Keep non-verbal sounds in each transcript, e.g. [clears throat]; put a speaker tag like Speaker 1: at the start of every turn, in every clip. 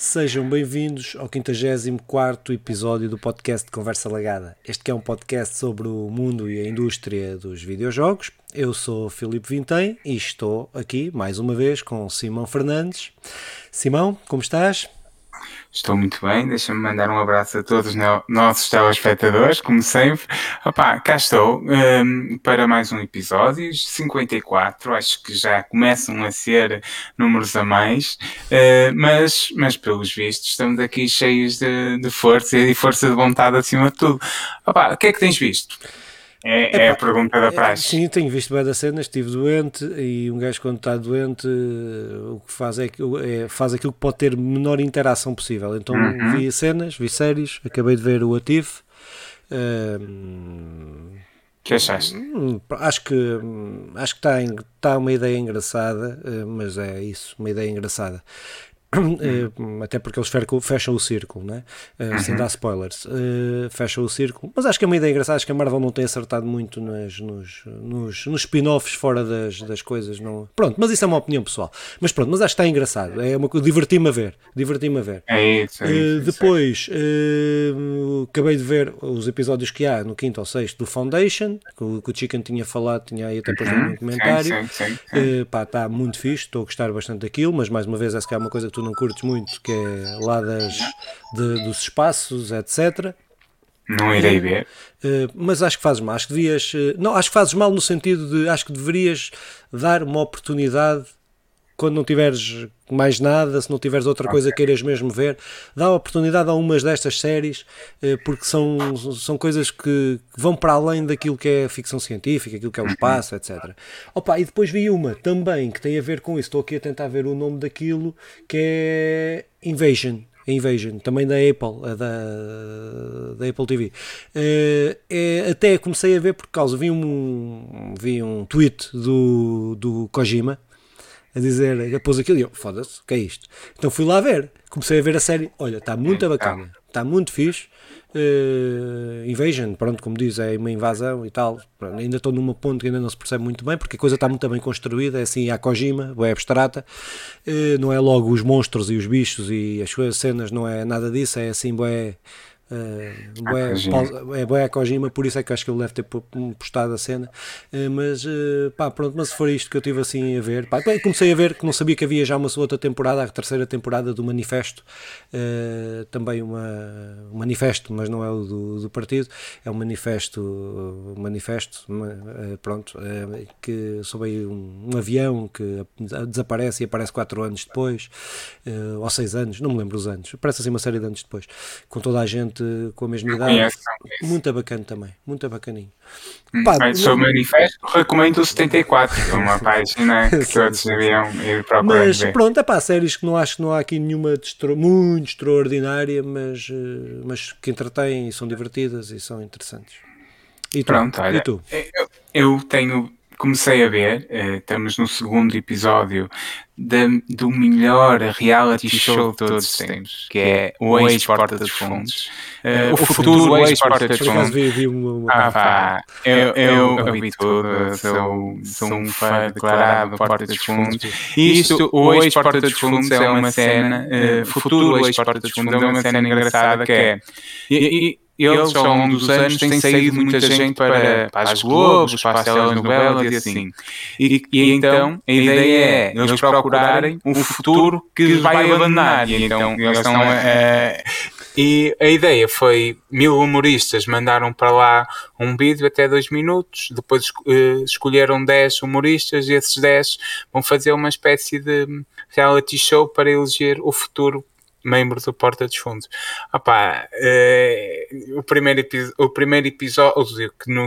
Speaker 1: Sejam bem-vindos ao 54 episódio do podcast Conversa Lagada. Este é um podcast sobre o mundo e a indústria dos videojogos. Eu sou Filipe Vintém e estou aqui mais uma vez com Simão Fernandes. Simão, como estás?
Speaker 2: Estou muito bem, deixa-me mandar um abraço a todos os nossos telespectadores, como sempre. Opa, cá estou um, para mais um episódio, 54, acho que já começam a ser números a mais, uh, mas, mas pelos vistos estamos aqui cheios de, de força e força de vontade acima de tudo. Opa, o que é que tens visto? É, é, a pergunta da é, praxe.
Speaker 1: Sim, tenho visto bem da cena, estive doente e um gajo quando está doente o que faz é, é faz aquilo que pode ter menor interação possível. Então uhum. vi cenas, vi séries, acabei de ver o Ativo.
Speaker 2: Uh, que achaste? Hum,
Speaker 1: acho que acho que está, está uma ideia engraçada, eh, mas é isso, uma ideia engraçada. Uh, [coughs] até porque eles fecham o círculo, né? Uh, sem dar spoilers, uh, fecham o círculo. Mas acho que é uma ideia engraçada. Acho que a Marvel não tem acertado muito nas, nos, nos, nos spin-offs fora das, das coisas. Não... Pronto, mas isso é uma opinião pessoal. Mas pronto, mas acho que está engraçado. É uma Diverti-me a ver. Diverti-me a ver.
Speaker 2: É isso. É isso
Speaker 1: depois, acabei de ver os episódios que há no quinto ou sexto do Foundation, que o, que o Chicken tinha falado, tinha aí até depois uhum. um comentário. Sim, sim, sim, pá, está muito fixe. Estou a gostar bastante daquilo, mas mais uma vez, essa que é uma coisa que tu tu não curtes muito, que é lá das, de, dos espaços, etc.
Speaker 2: Não irei ver.
Speaker 1: Uh, mas acho que fazes mal. Acho que devias. Uh, não, acho que fazes mal no sentido de. Acho que deverias dar uma oportunidade quando não tiveres mais nada, se não tiveres outra okay. coisa que queiras mesmo ver, dá oportunidade a umas destas séries, eh, porque são, são coisas que vão para além daquilo que é ficção científica, aquilo que é o uhum. espaço, etc. Opa, e depois vi uma também que tem a ver com isso, estou aqui a tentar ver o nome daquilo, que é Invasion. Invasion, também da Apple, da, da Apple TV. Uh, é, até comecei a ver por causa, vi um, vi um tweet do, do Kojima, a dizer, pôs aquilo e eu, foda-se, o que é isto? Então fui lá ver, comecei a ver a série, olha, está muito bacana, está muito fixe. Uh, Invasion, pronto, como diz, é uma invasão e tal. Pronto, ainda estou numa ponte que ainda não se percebe muito bem, porque a coisa está muito bem construída, é assim a Kojima, é abstrata. Uh, não é logo os monstros e os bichos e as cenas, não é nada disso, é assim, é Uh, é boa a Kojima, por isso é que acho que ele deve ter postado a cena. Uh, mas uh, pá, pronto, mas se for isto que eu tive assim a ver, pá, comecei a ver que não sabia que havia já uma outra temporada, a terceira temporada do Manifesto, também uma, um manifesto, mas não é o do, do partido, é um manifesto, um manifesto, pronto, que sobre um, um, avião que desaparece e aparece quatro anos depois, ou seis anos, não me lembro os anos, parece assim uma série de anos depois, com toda a gente gente com a mesma idade. Conheço, muito bacana também, muito bacaninho.
Speaker 2: Hum, Pá, Mas sobre o manifesto, recomendo o 74, que é uma [laughs] página que todos deviam ir procurar.
Speaker 1: Mas ver. pronto, é pá, séries que não acho que não há aqui nenhuma muito extraordinária, mas, eh, mas que entretêm e são divertidas e são interessantes.
Speaker 2: E tu? Pronto, olha, e tu? Eu, eu tenho comecei a ver, uh, estamos no segundo episódio do melhor reality show de todos os tempos, que é o ex-porta dos fundos. Uh, o futuro ex-porta dos fundos. Ah, pá, eu, eu, eu vi tudo, sou, sou um fã declarado Porta dos Fundos. E isto, o ex-porta dos fundos é uma cena, uh, futuro ex-porta dos fundos é uma cena engraçada que é... E, eles ao longo dos anos têm saído muita gente para, para as Globos, para as telenovelas e assim. E, e então a ideia é eles procurarem um futuro que vai abandonar. E então eles estão a, e a ideia foi mil humoristas mandaram para lá um vídeo até dois minutos, depois uh, escolheram 10 humoristas e esses 10 vão fazer uma espécie de reality show para eleger o futuro membro do Porta dos Fundos. Opá, eh, o, primeiro o primeiro episódio, que no,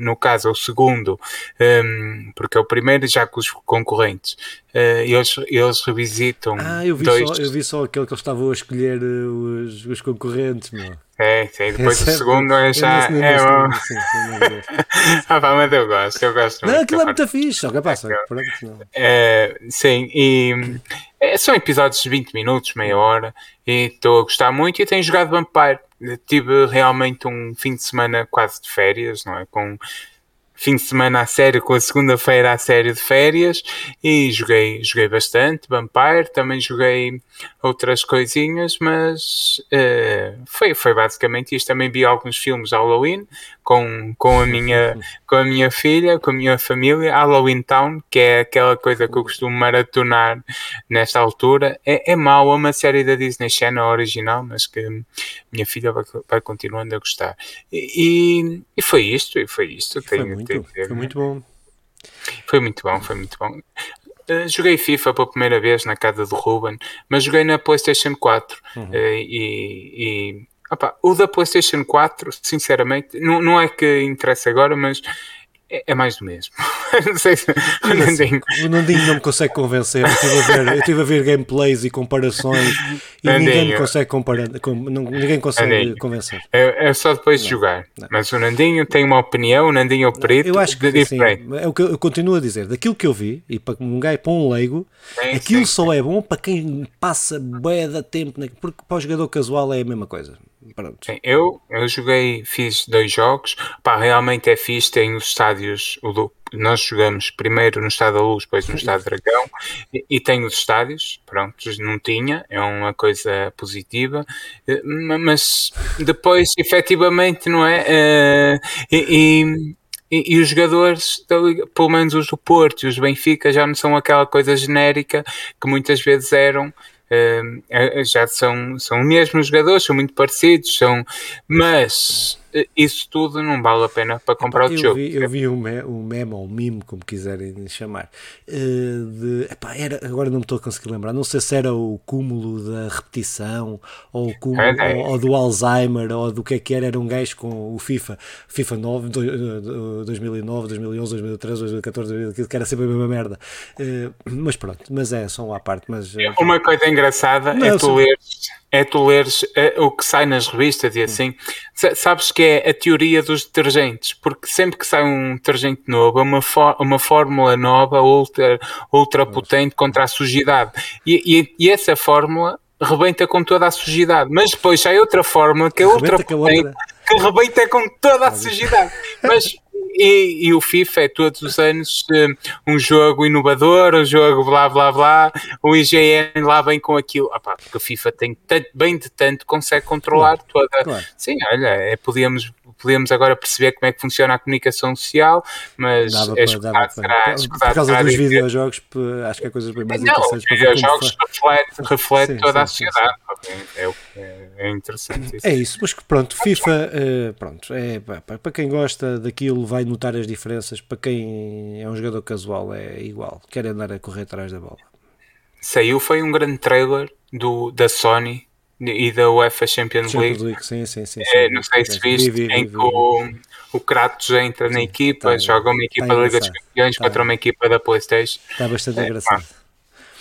Speaker 2: no caso é o segundo, um, ehm, porque é o primeiro já com os concorrentes, uh, eles, eles revisitam.
Speaker 1: Ah, eu vi, dois... só, eu vi só aquele que eles estavam a escolher eh, os, os concorrentes, meu.
Speaker 2: É, sim, depois o segundo é já. É bom. [laughs] ah, pá, mas eu gosto, eu gosto
Speaker 1: Não, aquilo é muito fixe, só que passa.
Speaker 2: É, sim, e é, são episódios de 20 minutos, meia hora, e estou a gostar muito. E tenho jogado Vampire. Tive realmente um fim de semana quase de férias, não é? Com fim de semana a sério, com a segunda-feira a sério de férias e joguei, joguei bastante. Vampire, também joguei outras coisinhas, mas uh, foi, foi basicamente isto. Também vi alguns filmes Halloween com, com, a minha, [laughs] com a minha filha, com a minha família. Halloween Town, que é aquela coisa que eu costumo maratonar nesta altura. É, é mau, é uma série da Disney Channel original, mas que minha filha vai, vai continuando a gostar. E, e foi isto, e foi isto.
Speaker 1: Foi, Tenho, muito, foi muito bom.
Speaker 2: Foi muito bom, foi muito bom. Uh, joguei FIFA pela primeira vez na casa do Ruben, mas joguei na PlayStation 4 uhum. uh, e, e opa, o da PlayStation 4, sinceramente, não, não é que interessa agora, mas é, é, mais do mesmo. [laughs] não sei se
Speaker 1: o Nandinho. O Nandinho não me consegue convencer. Eu estive a ver, eu estive a ver gameplays e comparações e Nandinho. ninguém me consegue comparar, com, ninguém consegue Nandinho. convencer.
Speaker 2: É, é, só depois de jogar. Não. Mas o Nandinho tem uma opinião, o Nandinho é o perito.
Speaker 1: Eu acho que é o que eu continuo a dizer. Daquilo que eu vi, e para um gajo, para um leigo, sim, aquilo sim. só é bom para quem passa bué da tempo, porque para o jogador casual é a mesma coisa. Pronto.
Speaker 2: Sim, eu, eu joguei, fiz dois jogos. Pá, realmente é fixe. Tem os estádios. O nós jogamos primeiro no Estado da Luz, depois no Estado [laughs] Dragão. E, e tem os estádios. Pronto, não tinha. É uma coisa positiva. Eh, mas depois, efetivamente, não é? Uh, e, e, e, os jogadores, pelo menos os do Porto e os do Benfica, já não são aquela coisa genérica que muitas vezes eram já são, são mesmo jogadores, são muito parecidos, são, mas isso tudo não vale a pena para comprar epá, o jogo.
Speaker 1: Vi, eu vi um, me, um meme ou um meme, como quiserem chamar, uh, de, epá, era, agora não me estou a conseguir lembrar, não sei se era o cúmulo da repetição ou, o cúmulo, é, é. Ou, ou, do Alzheimer ou do que é que era, era um gajo com o FIFA, FIFA 9, do, 2009, 2011, 2013, 2014, 2015, que era sempre a mesma merda. Uh, mas pronto, mas é só uma parte. Mas,
Speaker 2: Uma coisa engraçada não, é tu leres é tu leres uh, o que sai nas revistas e assim. Sabes que é a teoria dos detergentes, porque sempre que sai um detergente novo, é uma, uma fórmula nova, ultra, ultra potente contra a sujidade. E, e, e, essa fórmula rebenta com toda a sujidade. Mas depois sai outra fórmula que é ultra potente, que rebenta com toda a sujidade. Mas e, e, o FIFA é todos os anos um jogo inovador, um jogo blá blá blá. O IGN lá vem com aquilo. Ah, pá, porque o FIFA tem tanto, bem de tanto, consegue controlar claro, toda. Claro. Sim, olha, é, podíamos podemos agora perceber como é que funciona a comunicação social, mas
Speaker 1: dava é escutado será, Por causa dos videojogos, acho que é coisas bem mais não, interessantes.
Speaker 2: Os videojogos reflete, reflete sim, toda sim, a sociedade. É, é, é, interessante isso.
Speaker 1: É isso, mas pronto, FIFA, uh, pronto, é, para quem gosta daquilo vai notar as diferenças, para quem é um jogador casual é igual, quer andar a correr atrás da bola.
Speaker 2: Saiu, foi um grande trailer do, da Sony e da UEFA Champions, Champions League.
Speaker 1: Sim, sim, sim,
Speaker 2: é, não sei se viste, vi, vi, em que o, o Kratos entra sim, na equipa, tá, joga uma equipa tá da Liga dos Campeões tá. contra uma equipa da Playstation.
Speaker 1: Está bastante é, engraçado.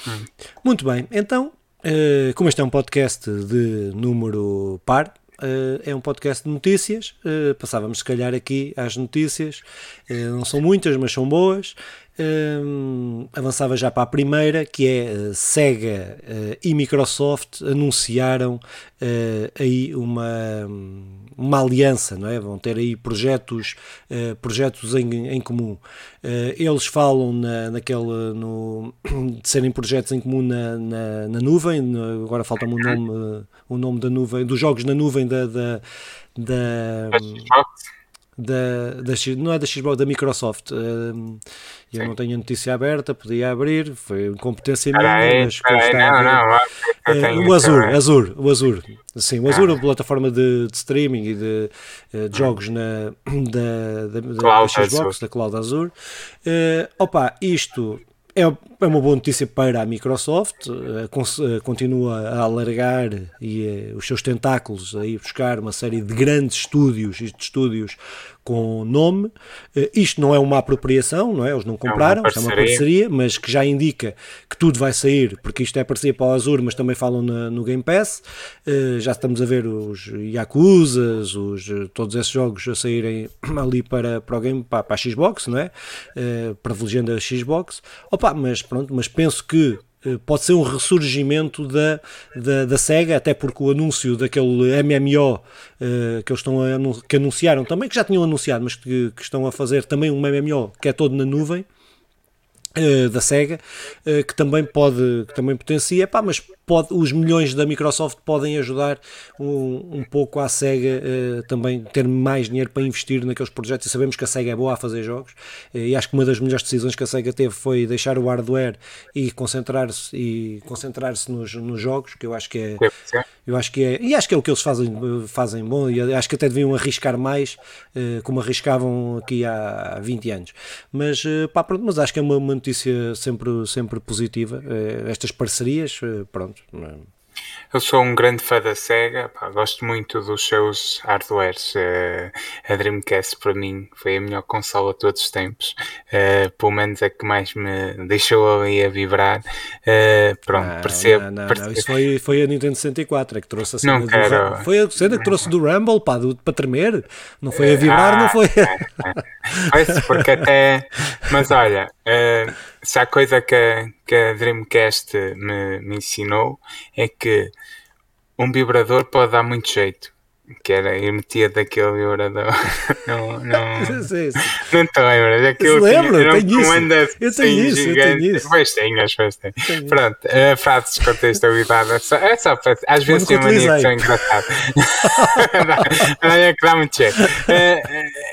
Speaker 1: Hum. Muito bem, então, uh, como este é um podcast de número par, Uh, é um podcast de notícias. Uh, passávamos, se calhar, aqui às notícias. Uh, não são muitas, mas são boas um, avançava já para a primeira, que é uh, Sega uh, e Microsoft anunciaram uh, aí uma, uma aliança, não é? Vão ter aí projetos, projetos em, em comum. eles falam na, naquele, no, [coughs] de serem projetos em comum na, na, na nuvem, no, agora falta-me o nome, o nome da nuvem, dos jogos na nuvem da, da, da da, da não é da Xbox, da Microsoft. Uh, eu não tenho a notícia aberta, podia abrir, foi incompetência minha, mas
Speaker 2: aí, não, não,
Speaker 1: uh, o Azure, Azure, o Azure, sim, o Azure é uma plataforma de, de streaming e de, uh, de jogos na, da, da, da, da Xbox, da Cloud Azure. Uh, opa, isto é, é uma boa notícia para a Microsoft, uh, continua a alargar e, uh, os seus tentáculos a ir buscar uma série de grandes estúdios e de estúdios com nome. Uh, isto não é uma apropriação, não é? Eles não compraram, é uma, é uma parceria, mas que já indica que tudo vai sair, porque isto é parceria para o Azure, mas também falam na, no Game Pass. Uh, já estamos a ver os Yakuzas, os, todos esses jogos a saírem [clears throat] ali para, para o Game, para, para a Xbox, não é? Privilegiando a Xbox. Opa, mas pronto, mas penso que pode ser um ressurgimento da, da, da, SEGA, até porque o anúncio daquele MMO uh, que eles estão a, que anunciaram também, que já tinham anunciado, mas que, que estão a fazer também um MMO que é todo na nuvem, uh, da SEGA, uh, que também pode, que também potencia, pá, mas pode, os milhões da Microsoft podem ajudar um, um pouco a SEGA uh, também ter mais dinheiro para investir naqueles projetos e sabemos que a SEGA é boa a fazer jogos uh, e acho que uma das melhores decisões que a SEGA teve foi deixar o hardware e concentrar-se e concentrar-se nos, nos jogos, que eu acho que é eu acho que é, e acho que é o que eles fazem, fazem bom, e acho que até deviam arriscar mais, uh, como arriscavam aqui há 20 anos. Mas, pá, pronto, mas acho que é uma, uma notícia sempre, sempre positiva. estas parcerias, pronto,
Speaker 2: eu sou um grande fã da SEGA, pá, gosto muito dos seus hardwares. Uh, a Dreamcast para mim foi a melhor consola de todos os tempos, uh, pelo menos é que mais me deixou ali a vibrar. Uh, pronto, ah, percebo.
Speaker 1: Não, não,
Speaker 2: percebo.
Speaker 1: não, isso foi, foi a Nintendo 64 é que trouxe a
Speaker 2: cena não quero.
Speaker 1: do Foi a cena que trouxe do Rumble pá, do, para tremer. Não foi a vibrar, ah, não foi.
Speaker 2: Pois, porque até. Mas olha, se há coisa que, que a Dreamcast me, me ensinou é que um vibrador pode dar muito jeito que era, eu metia daquele vibrador. [laughs] não, não, [laughs] sim, sim. não te lembras?
Speaker 1: Aquilo lembro, eu tenho isso. Eu tenho isso, eu tenho isso.
Speaker 2: Pois tem, acho que. Tenho. Pronto, uh, frases descontextualizadas. É só, é só para. Às vezes tem mania que são engraçadas. é que dá muito jeito. Uh,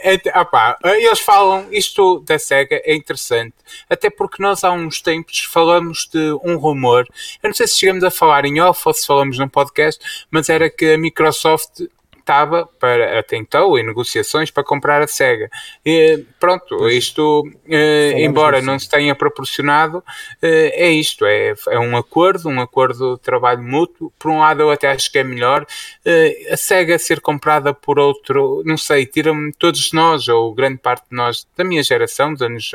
Speaker 2: é, opa, eles falam, isto da SEGA é interessante, até porque nós há uns tempos falamos de um rumor. Eu não sei se chegamos a falar em off ou se falamos num podcast, mas era que a Microsoft estava para, até então em negociações para comprar a SEGA. E, pronto, isto, eh, embora não se tenha proporcionado, eh, é isto, é, é um acordo, um acordo de trabalho mútuo. Por um lado, eu até acho que é melhor eh, a SEGA ser comprada por outro, não sei, tira-me todos nós, ou grande parte de nós da minha geração, dos anos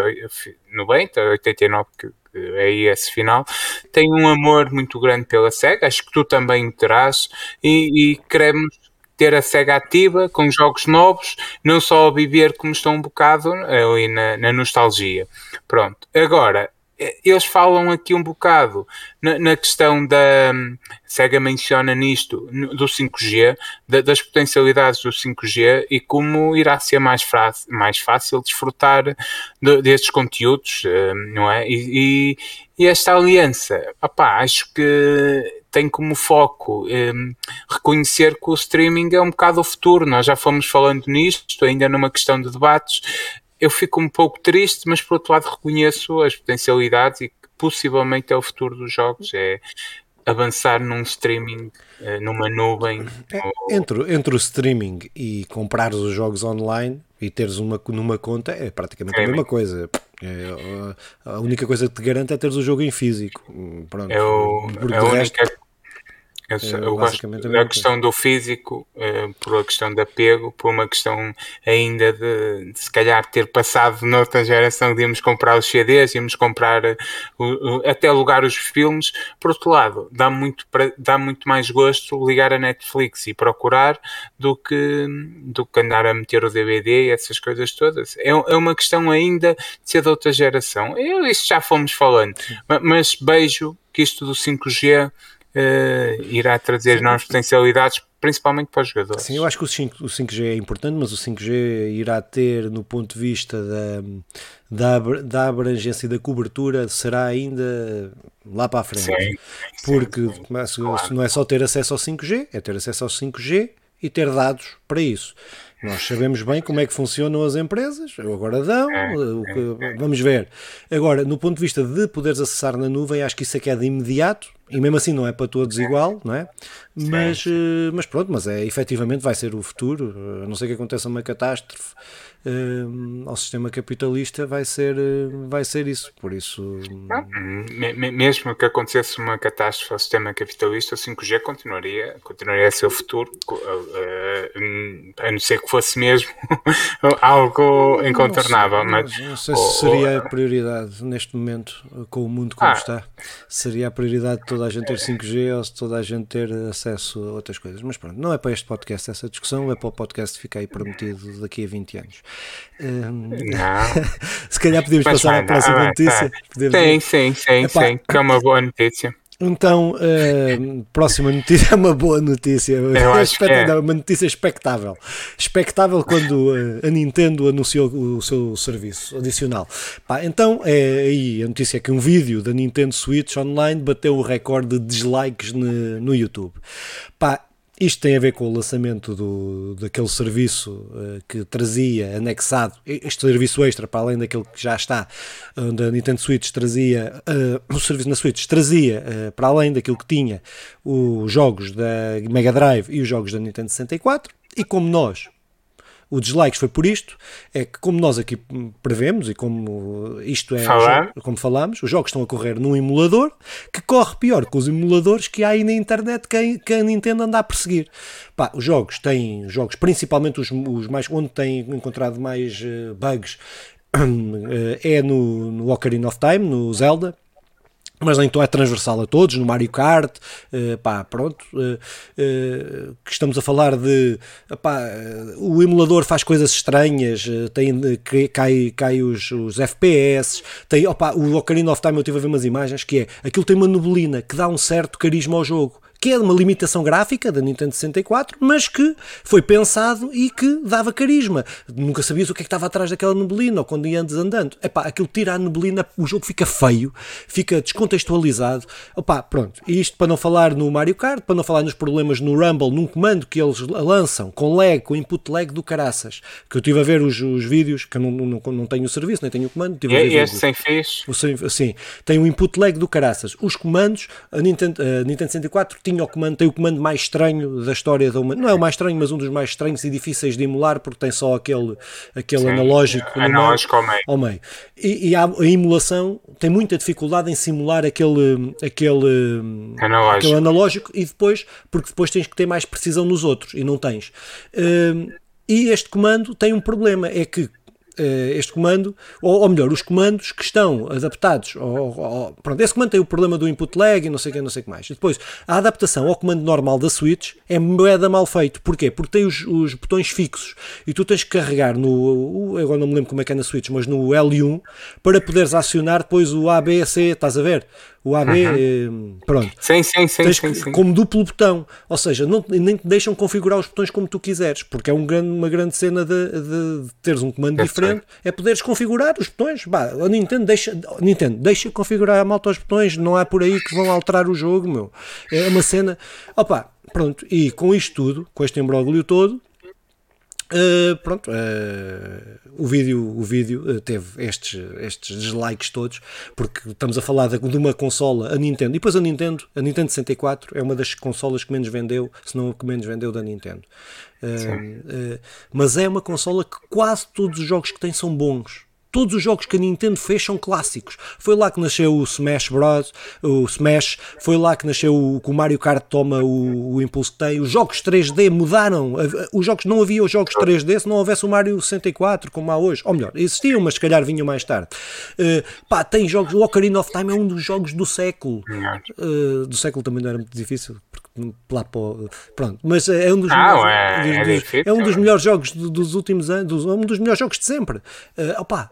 Speaker 2: 90, 89, que aí esse final, tem um amor muito grande pela SEGA, acho que tu também terás, e, e queremos ter a SEGA ativa com jogos novos, não só a viver como estão um bocado ali na, na nostalgia. Pronto. Agora, eles falam aqui um bocado na, na, questão da SEGA menciona nisto do 5G, da, das potencialidades do 5G e como irá ser mais, mais fácil desfrutar de, destes conteúdos, eh, não é? E, e, e esta aliança, opá, acho que tem como foco um, reconhecer que o streaming é um bocado o futuro. Nós já fomos falando nisto, ainda numa questão de debates. Eu fico um pouco triste, mas por outro lado reconheço as potencialidades e que possivelmente é o futuro dos jogos. É avançar num streaming, eh, numa nuvem.
Speaker 1: É, ou... entre, entre o streaming e comprar os jogos online e teres uma numa conta é praticamente é, a mesma coisa. É, a única coisa que te garante é teres o jogo em físico. Pronto.
Speaker 2: É, o, é a única eu, é, eu gosto da questão do físico, uh, por a questão de apego, por uma questão ainda de, de, se calhar ter passado noutra geração de íamos comprar os CDs, íamos comprar uh, uh, até alugar os filmes. Por outro lado, dá muito, dá muito mais gosto ligar a Netflix e procurar do que, do que andar a meter o DVD e essas coisas todas. É, é uma questão ainda de ser de outra geração. Eu, isso já fomos falando, mas beijo que isto do 5G uh, irá trazer Sim. novas potencialidades, principalmente para os jogadores.
Speaker 1: Sim, eu acho que o, 5, o 5G é importante, mas o 5G irá ter, no ponto de vista da, da, da abrangência e da cobertura, será ainda lá para a frente. Sim, Porque sim, claro. não é só ter acesso ao 5G, é ter acesso ao 5G e ter dados para isso. Nós sabemos bem como é que funcionam as empresas, agora dão, é, que, é, é. vamos ver. Agora, no ponto de vista de poderes acessar na nuvem, acho que isso é que é de imediato, e mesmo assim não é para todos igual, não é? Mas, eh, mas pronto, mas é efetivamente vai ser o futuro, a não ser que aconteça uma catástrofe ao sistema capitalista vai ser, uh, vai ser isso. Por isso.
Speaker 2: Mesmo que acontecesse uma catástrofe ao sistema capitalista, o 5G continuaria, continuaria a ser o futuro, uh, a não ser que fosse mesmo [laughs] algo incontornável.
Speaker 1: Não
Speaker 2: mas,
Speaker 1: não sei se seria a prioridade neste momento, com o mundo como ah, está. Seria a prioridade de toda toda a gente ter 5G ou se toda a gente ter acesso a outras coisas. Mas pronto, não é para este podcast essa discussão, é para o podcast ficar aí prometido daqui a 20 anos. Um, [laughs] se calhar podemos Mas, passar à próxima notícia.
Speaker 2: Sim, sim, sim, sim, que é uma boa notícia.
Speaker 1: Então, uh, próxima notícia é uma boa notícia. [laughs]
Speaker 2: Que é.
Speaker 1: Uma notícia expectável. Expectável quando uh, a Nintendo anunciou o seu serviço adicional. Pá, então, é aí a notícia é que um vídeo da Nintendo Switch Online bateu o recorde de dislikes no, no YouTube. Pá, isto tem a ver com o lançamento do, daquele serviço uh, que trazia anexado, este serviço extra para além daquele que já está, onde a Nintendo Switch trazia, uh, o serviço na Switch trazia uh, para além daquilo que tinha os jogos da Mega Drive e os jogos da Nintendo 64. E como nós o dislikes foi por isto, é que como nós aqui prevemos e como isto é,
Speaker 2: Falar.
Speaker 1: como falamos, os jogos estão a correr num emulador que corre pior que os emuladores que há aí na internet que a, que a Nintendo anda a perseguir. Pá, os jogos têm jogos, principalmente os, os mais onde têm encontrado mais uh, bugs [clears throat] é no, no Ocarina of Time, no Zelda, mas então é transversal a todos, no Mario Kart, uh, pá, pronto, uh, uh, que estamos a falar de, pá, o emulador faz coisas estranhas, tem, cai, cai os, os FPS, tem, opa, o Ocarina of Time eu estive a ver umas imagens, que é, aquilo tem uma neblina que dá um certo carisma ao jogo, que é uma limitação gráfica da Nintendo 64, mas que foi pensado e que dava carisma. Nunca sabias o que é que estava atrás daquela neblina ou quando ia antes andando. Epá, aquilo tira a neblina, o jogo fica feio, fica descontextualizado. Opá, pronto. E isto para não falar no Mario Kart, para não falar nos problemas no Rumble, num comando que eles lançam com lag, com input lag do caraças. Que eu estive a ver os, os vídeos, que eu não, não, não tenho o serviço, nem tenho o comando. Tive
Speaker 2: e este sem fixe?
Speaker 1: Sim, tem o input lag do caraças. Os comandos, a Nintendo, a Nintendo 64 tinha o comando, tem o comando mais estranho da história da humanidade. Não é o mais estranho, mas um dos mais estranhos e difíceis de emular, porque tem só aquele, aquele Sim, analógico,
Speaker 2: analógico ao meio.
Speaker 1: Ao meio. E, e a, a, emulação tem muita dificuldade em simular aquele, aquele, analógico. aquele analógico e depois, porque depois tens que ter mais precisão nos outros e não tens. Uh, e este comando tem um problema, é que este comando, ou, ou, melhor, os comandos que estão adaptados. Ao, ao, pronto, esse comando tem o problema do input lag e não sei o que, não sei que mais. E depois, a adaptação ao comando normal da Switch é moeda mal feito. Porquê? Porque tem os, os botões fixos e tu tens que carregar no. Agora não me lembro como é que é na Switch, mas no L1 para poderes acionar depois o A, B, C, estás a ver? O AB, uhum. Eh, pronto.
Speaker 2: Sim, sim, sim, Tens sim, sim.
Speaker 1: Como duplo botão, ou seja, não, nem te deixam configurar os botões como tu quiseres, porque é um grande, uma grande cena de, de, de teres um comando diferente, é poderes configurar os botões. Bah, a Nintendo deixa, Nintendo deixa configurar a malta os botões, não há por aí que vão alterar o jogo, meu. É uma cena. Opa, pronto, e com isto tudo, com este embróglio todo, Uh, pronto, uh, o vídeo, o vídeo uh, teve estes, estes dislikes todos, porque estamos a falar de, de, uma consola, a Nintendo, e depois a Nintendo, a Nintendo 64 é uma das consolas que menos vendeu, se não a que menos vendeu da Nintendo. mas é uma consola que quase todos os jogos que tem são bons. Todos os jogos que a Nintendo fez são clássicos. Foi lá que nasceu o Smash Bros. O Smash, foi lá que nasceu o, que o Mario Kart toma o, o impulso que tem. Os jogos 3D mudaram. Os jogos não havia os jogos 3D se não houvesse o Mario 64 como há hoje. Ou melhor, existiam, mas se calhar vinham mais tarde. Uh, pá, tem jogos. O Ocarina of Time é um dos jogos do século. Uh, do século também não era muito difícil, porque lá para pronto, mas é um dos,
Speaker 2: ah, melhores, é,
Speaker 1: dos, é, difícil, é um dos melhores jogos dos últimos anos, dos, um dos melhores jogos de sempre. Uh, opa,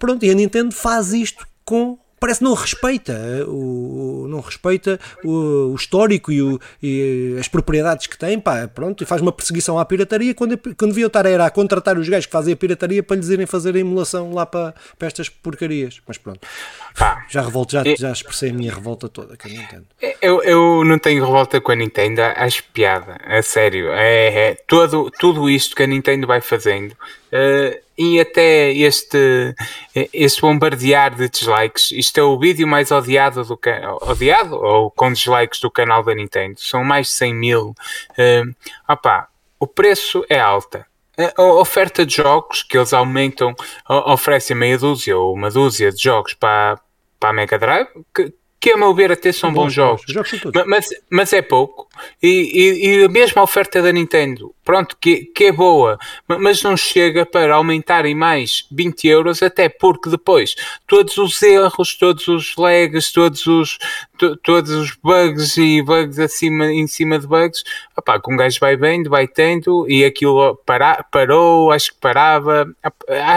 Speaker 1: Pronto, e a Nintendo faz isto com parece não respeita o não respeita o, o histórico e, o, e, as propriedades que tem, pá, pronto, e faz uma perseguição à pirataria quando, quando devia estar era a contratar os gajos que fazem a pirataria para lhes irem fazer a emulação lá para, para estas porcarias. Mas pronto, pá, já revolto, já, já expressei a minha revolta toda com a Nintendo.
Speaker 2: Eu, eu não tenho revolta com a Nintendo, acho piada, a sério. É, é todo, tudo isto que a Nintendo vai fazendo. Uh, e até este, este bombardear de dislikes. Isto é o vídeo mais odiado do odiado ou com dislikes do canal da Nintendo. São mais de 100 mil. Uh, opá, o preço é alta. A oferta de jogos que eles aumentam, oferecem meia dúzia ou uma dúzia de jogos para, para a Mega Drive, que, que a meu ver até são bons, bons jogos, jogos mas, mas é pouco. E, e, e, a mesma oferta da Nintendo, pronto, que, que é boa, mas não chega para aumentar em mais 20 euros, até porque depois todos os erros, todos os lags, todos os, to, todos os bugs e bugs acima, em cima de bugs, opá, com um gajo vai vendo, vai tendo, e aquilo para, parou, acho que parava. Há,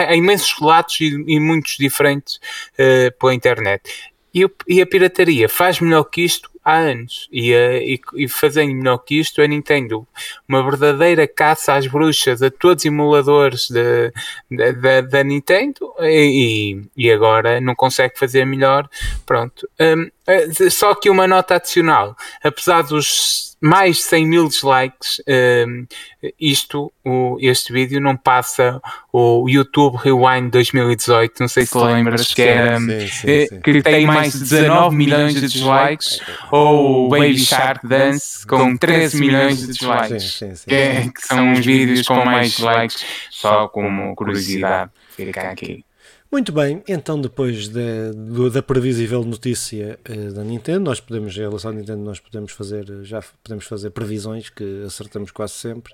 Speaker 2: há imensos relatos e, e muitos diferentes uh, pela internet. E, e, a pirataria faz melhor que isto há anos. E, uh, e, e, fazendo melhor que isto, a Nintendo, uma verdadeira caça às bruxas a todos os emuladores da Nintendo e, e, agora não consegue fazer melhor. Pronto. Um, eh, só aqui uma nota adicional. Apesar dos mais de 100 mil dislikes. Um, isto, o, este vídeo não passa o YouTube Rewind 2018, não sei se lembras, que, era, sim, sim, eh, sim. que tem mais de 19 milhões de dislikes, ou Baby Shark Dance com 13 milhões de dislikes, que, é, que são os vídeos com mais dislikes, só como curiosidade, fica aqui.
Speaker 1: Muito bem, então depois de, de, da previsível notícia uh, da Nintendo, nós podemos, em relação à Nintendo, nós podemos fazer, já podemos fazer previsões que acertamos quase sempre.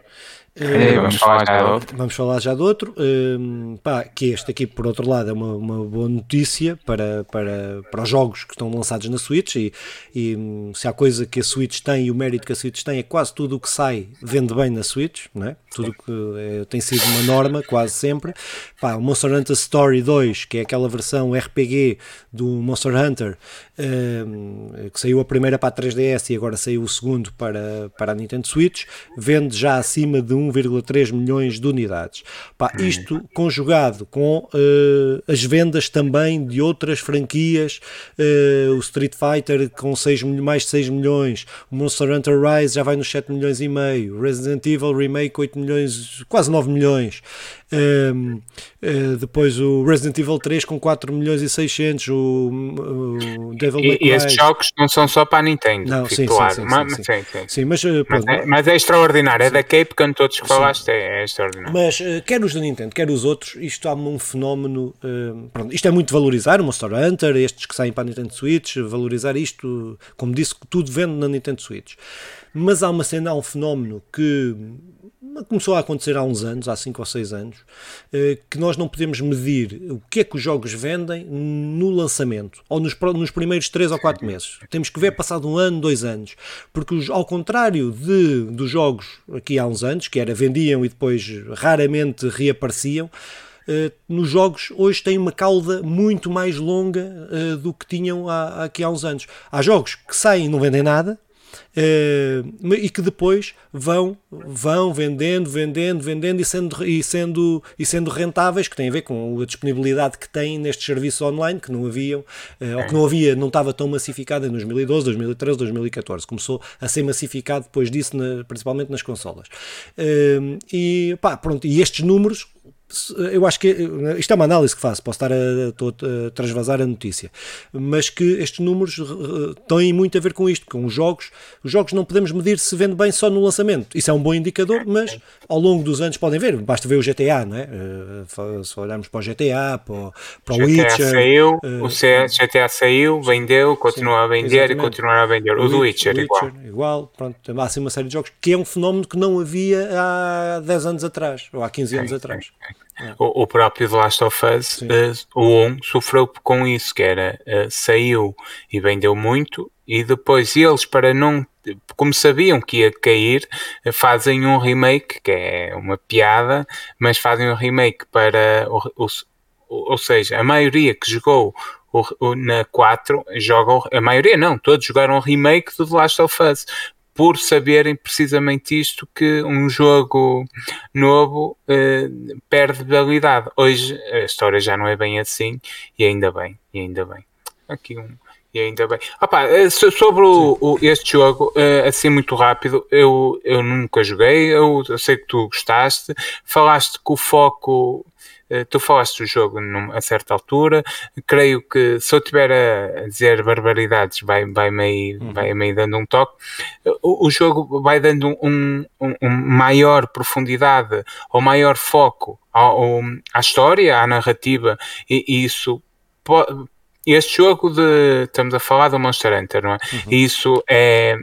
Speaker 2: É, vamos falar já de outro.
Speaker 1: Vamos falar já de outro. Um, pá, que este aqui, por outro lado, é uma, uma boa notícia para, para, para os jogos que estão lançados na Switch. E, e hum, se há coisa que a Switch tem e o mérito que a Switch tem é quase tudo o que sai vende bem na Switch. Não é? Tudo que é, tem sido uma norma, quase sempre. Pá, o Monster Hunter Story 2, que é aquela versão RPG do Monster Hunter, um, que saiu a primeira para a 3DS e agora saiu o segundo para, para a Nintendo Switch, vende já acima de 1,3 milhões de unidades. Pá, hum. isto conjugado com uh, as vendas também de outras franquias, uh, o Street Fighter com 6, mais de 6 milhões, o Monster Hunter Rise já vai nos 7 milhões e meio, Resident Evil Remake 8 milhões, quase 9 milhões. Um, uh, depois o Resident Evil 3 com 4 milhões e 600, o, o Devil May
Speaker 2: Cry. E esses jogos não são só para a Nintendo,
Speaker 1: não, sim, claro. sim, sim, mas, sim, sim. sim, mas, uh,
Speaker 2: mas, é, mas, é, extraordinário, é da Capcom, todos que falaste, é, é, extraordinário.
Speaker 1: Mas uh, quer os da Nintendo, quer os outros, isto há um fenómeno. pronto, isto é muito valorizar o Monster Hunter, estes que saem para a Nintendo Switch, valorizar isto, como disse, tudo vende na Nintendo Switch. Mas há uma cena, há um fenómeno que começou a acontecer há uns anos, há 5 ou 6 anos, eh, que nós não podemos medir o que é que os jogos vendem no lançamento ou nos, nos primeiros 3 ou 4 meses. Temos que ver passado um ano, dois anos, porque ao contrário de, dos jogos aqui há uns anos, que era vendiam e depois raramente reapareciam, Uh, nos jogos hoje têm uma cauda muito mais longa uh, do que tinham há, aqui há uns anos. Há jogos que saem e não vendem nada, Uh, e que depois vão, vão vendendo, vendendo, vendendo e sendo, e, sendo, e sendo rentáveis, que tem a ver com a disponibilidade que têm nestes serviços online, que não haviam, uh, ou que não havia, não estava tão massificado em 2012, 2013, 2014. Começou a ser massificado depois disso, na, principalmente nas consolas. Uh, e, pá, pronto, e estes números eu acho que isto é uma análise que faço, posso estar a, a, a transvasar a notícia, mas que estes números têm muito a ver com isto, com os jogos. Os jogos não podemos medir se vende bem só no lançamento. Isso é um bom indicador, mas ao longo dos anos podem ver. Basta ver o GTA, não é? Eh, se olharmos para o GTA, para, para o GTA Witcher.
Speaker 2: Saiu, uh, o GTA saiu, vendeu, continua sim, a vender exatamente. e continuará a vender. O, o do Witcher, Witcher igual.
Speaker 1: igual. Pronto, há assim uma série de jogos que é um fenómeno que não havia há 10 anos atrás, ou há 15 anos sim, atrás. Sim.
Speaker 2: O, o, próprio The Last of Us, uh, o 1, sofreu com isso, que era, uh, saiu e vendeu muito, e depois eles, para não, como sabiam que ia cair, uh, fazem um remake, que é uma piada, mas fazem um remake para, o, o, ou seja, a maioria que jogou o, o, na 4 jogam, a maioria não, todos jogaram o remake do The Last of Us, por saberem precisamente isto que um jogo novo uh, perde validade. Hoje a história já não é bem assim e ainda bem, e ainda bem. Aqui um e ainda bem. Opa, eh, sobre o, o, este jogo, uh, assim muito rápido, eu, eu nunca joguei, eu, eu sei que tu gostaste, falaste que o foco eh, tu falaste do jogo num, a certa altura, creio que se eu estiver a dizer barbaridades, vai, vai, meio, uhum. vai meio dando um toque. O, o jogo vai dando um, um, um, maior profundidade ou maior foco ao, à história, à narrativa, e, e isso pode este jogo de. Estamos a falar do Monster Hunter, não é? Uhum. Isso é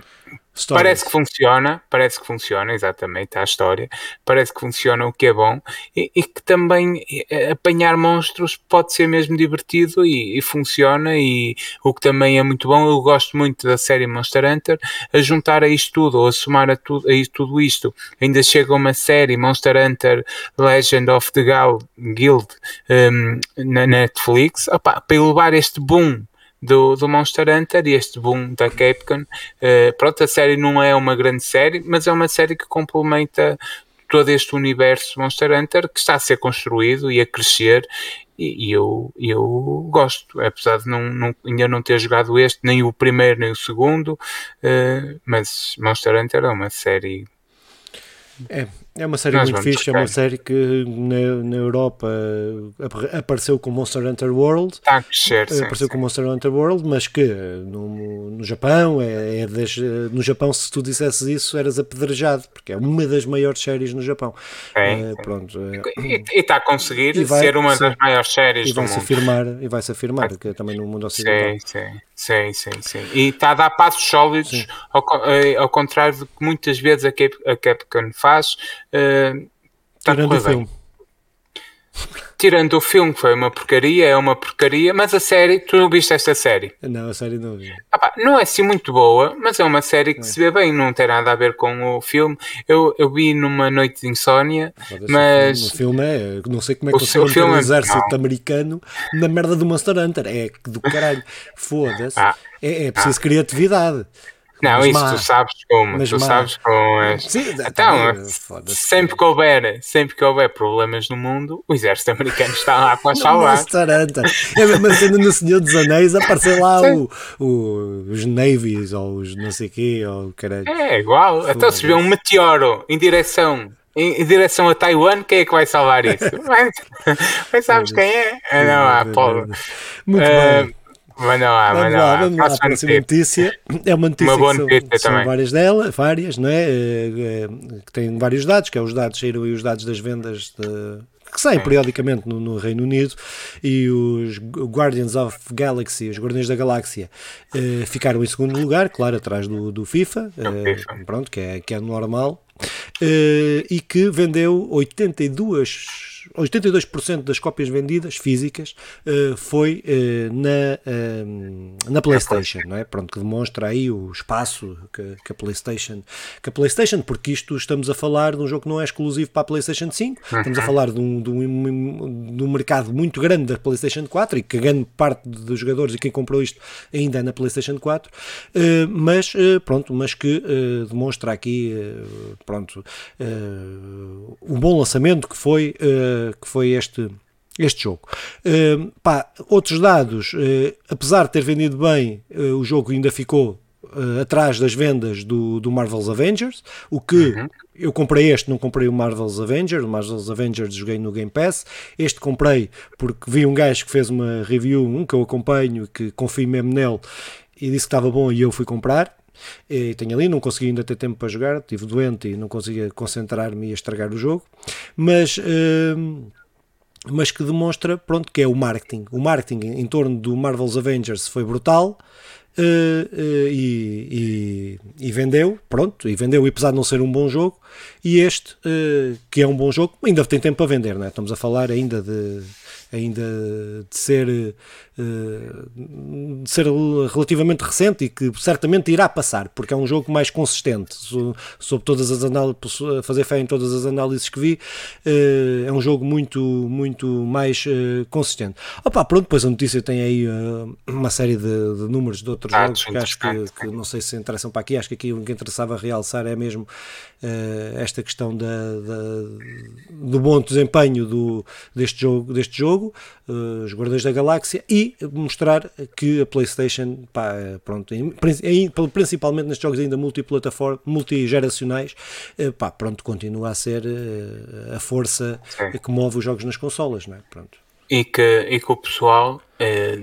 Speaker 2: Stories. Parece que funciona, parece que funciona, exatamente, a história. Parece que funciona, o que é bom. E, e que também apanhar monstros pode ser mesmo divertido e, e, funciona. E o que também é muito bom, eu gosto muito da série Monster Hunter. A juntar a isto tudo, ou a somar a, tu, a tudo isto, ainda chega uma série Monster Hunter Legend of the Gal, Guild um, na Netflix. Opa, para elevar este boom do, do Monster Hunter e este boom da Capcom. Uh, pronto, a série não é uma grande série, mas é uma série que complementa todo este universo Monster Hunter que está a ser construído e a crescer e, eu, eu gosto, apesar de não, não, ainda não ter jogado este, nem o primeiro nem o segundo, uh, mas Monster Hunter é uma série
Speaker 1: é, é uma série Nós muito fixe, é uma série que na, na Europa apareceu com Monster Hunter World.
Speaker 2: Está a crescer,
Speaker 1: sim, Apareceu sim. com Monster Hunter World, mas que no, no Japão, é, é das, no Japão, se tu dissesses isso, eras apedrejado, porque é uma das maiores séries no Japão.
Speaker 2: É, pronto, e está a conseguir vai, ser uma sim, das maiores séries
Speaker 1: e
Speaker 2: do
Speaker 1: vai
Speaker 2: mundo.
Speaker 1: Afirmar, e vai-se afirmar, que é também no mundo ocidental.
Speaker 2: Sim, sim. Sim, sim, sim. E está a dar passos sólidos, ao, eh, ao, contrário do que muitas vezes a, Cap, a Capcom faz. Uh,
Speaker 1: Tirando o filme.
Speaker 2: Tirando o filme, que foi uma porcaria, é uma porcaria, mas a série, tu não viste esta série?
Speaker 1: Não, a série não vi.
Speaker 2: Ah, pá, não é assim muito boa, mas é uma série que é. se vê bem, não tem nada a ver com o filme. Eu, eu vi numa noite de insónia, mas.
Speaker 1: O filme é, não sei como é que o, o filme um é- exército não. americano na merda do Monster Hunter. É do caralho. Foda-se. Ah, é, é preciso ah. criatividade.
Speaker 2: Não, mas isso má. tu sabes como, mas tu má. sabes como é. Sim, então, sempre que houver, sempre que houver problemas no mundo, o exército americano está lá para salvar.
Speaker 1: Taranta. É a mesma cena no Senhor dos Anéis, aparecer lá o, o, os navies ou os não sei quê, ou caralho.
Speaker 2: É igual, então se vê um meteoro em direção em, direção a Taiwan, quem é que vai salvar isso? [laughs] mas, mas sabes quem é? Não há, Paulo.
Speaker 1: Muito uh, bem.
Speaker 2: Mas não há, vamos lá,
Speaker 1: vamos lá, a próxima notícia. É uma notícia uma boa notícia que são, são várias delas, várias, não é? Eh, eh, que tem vários dados, que é os dados, saíram os dados das vendas de, que saem periodicamente no, no, Reino Unido e os Guardians of Galaxy, os Guardiões da Galáxia, eh, ficaram em segundo lugar, claro, atrás do, do FIFA, eh, pronto, que é, que é normal, eh, e que vendeu 82 82% das cópias vendidas físicas uh, foi uh, na, uh, na PlayStation, não é? Pronto, que demonstra aí o espaço que, que, a PlayStation, que a PlayStation, porque isto estamos a falar de um jogo que não é exclusivo para a PlayStation 5, estamos a uhum. falar de um, de um, de um mercado muito grande da PlayStation 4 e que grande parte dos jogadores e quem comprou isto ainda é na PlayStation 4, mas pronto, mas que demonstra aqui pronto, um bom lançamento que foi que foi este, este jogo. Uh, pá, outros dados, uh, apesar de ter vendido bem, uh, o jogo ainda ficou atrás das vendas do, do Marvel's Avengers, o que uhum. eu comprei este, não comprei o Marvel's Avengers, o Marvel's Avengers joguei no Game Pass, este comprei porque vi um gajo que fez uma review, um que eu acompanho, que confio mesmo nele, e disse que estava bom e eu fui comprar, e tenho ali, não consegui ainda ter tempo para jogar, estive doente e não conseguia concentrar-me e estragar o jogo, mas... Uh, mas que demonstra pronto, que é o marketing. O marketing em torno do Marvel's Avengers foi brutal. Uh, uh, e, e, e, vendeu, pronto, e vendeu, e apesar de não ser um bom jogo, e este, uh, que é um bom jogo, ainda tem tempo para vender, não é? estamos a falar ainda de, ainda de ser, eh, ser relativamente recente e que certamente irá passar, porque é um jogo mais consistente, sobre todas as análises, fazer fé em todas as análises que vi, eh, é um jogo muito, muito mais eh, consistente. Opa, pronto, depois a notícia tem aí uma série de, de números de outros ah, jogos que acho que, que, não sei se interessam para aqui, acho que aqui o que interessava realçar é mesmo esta questão da, da, do bom desempenho do, deste jogo, deste jogo os Guardiões da Galáxia, e mostrar que a PlayStation, pá, pronto, principalmente nestes jogos ainda multiplataforma, multigeracionais, uh, pá, pronto, continua a ser uh, a força Sim. que move os jogos nas consolas, não é? Pronto.
Speaker 2: E que, e que o pessoal,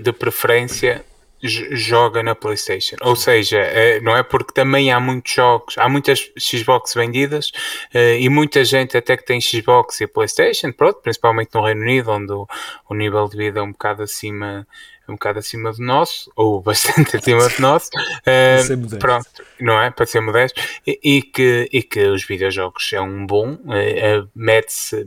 Speaker 2: de preferência, joga na PlayStation. Ou seja, é, não é porque também há muitos jogos, há muitas Xbox vendidas eh, e muita gente até que tem Xbox e PlayStation, pronto, principalmente no Reino Unido, onde o, o nível de vida é um bocado acima um bocado acima do nosso, ou [laughs] bastante acima do nosso, uh, pronto, não é? Para ser modesto, e, e, que, e que os videojogos é um bom, uh, mete-se,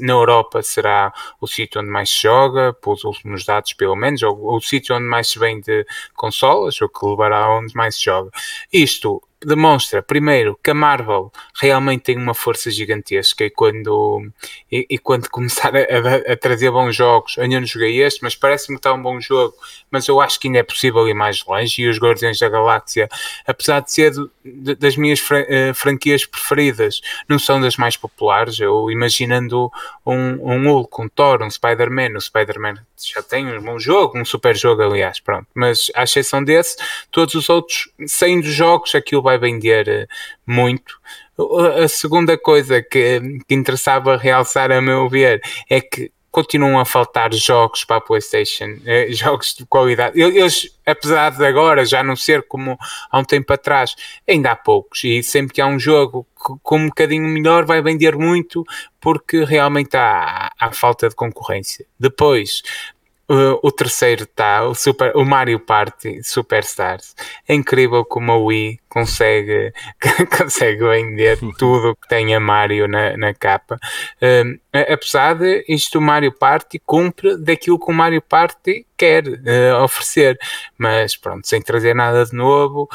Speaker 2: na Europa será o sítio onde mais se joga, pelos últimos dados pelo menos, ou o sítio onde mais se vende consolas, ou que levará onde mais se joga. Isto demonstra, primeiro, que a Marvel realmente tem uma força gigantesca e quando, e, e quando começar a, a, trazer bons jogos, ainda não joguei este, mas parece-me que está um bom jogo, mas eu acho que ainda é possível ir mais longe e os Guardiões da Galáxia, apesar de ser de, das minhas uh, franquias preferidas, não são das mais populares, eu imaginando um, um Hulk, um Thor, um Spider-Man, o Spider-Man já tem um bom jogo, um super jogo aliás, pronto, mas à exceção desse, todos os outros, saindo jogos, aquilo vai vender eh, muito. A segunda coisa que, que interessava realçar, a meu ver, é que continuam a faltar jogos para a PlayStation, eh, [laughs] jogos de qualidade. Eles, apesar de agora já não ser como há um tempo atrás, ainda há poucos. E sempre que há um jogo com um bocadinho melhor, vai vender muito porque realmente há, há falta de concorrência. Depois, Uh, o terceiro está, o, Super, o Mario Party Superstars. É incrível como a Wii consegue, [laughs] consegue vender [laughs] tudo que tem a Mario na, na capa. Uh, apesar de isto, o Mario Party cumpre daquilo que o Mario Party quer uh, oferecer, mas pronto, sem trazer nada de novo,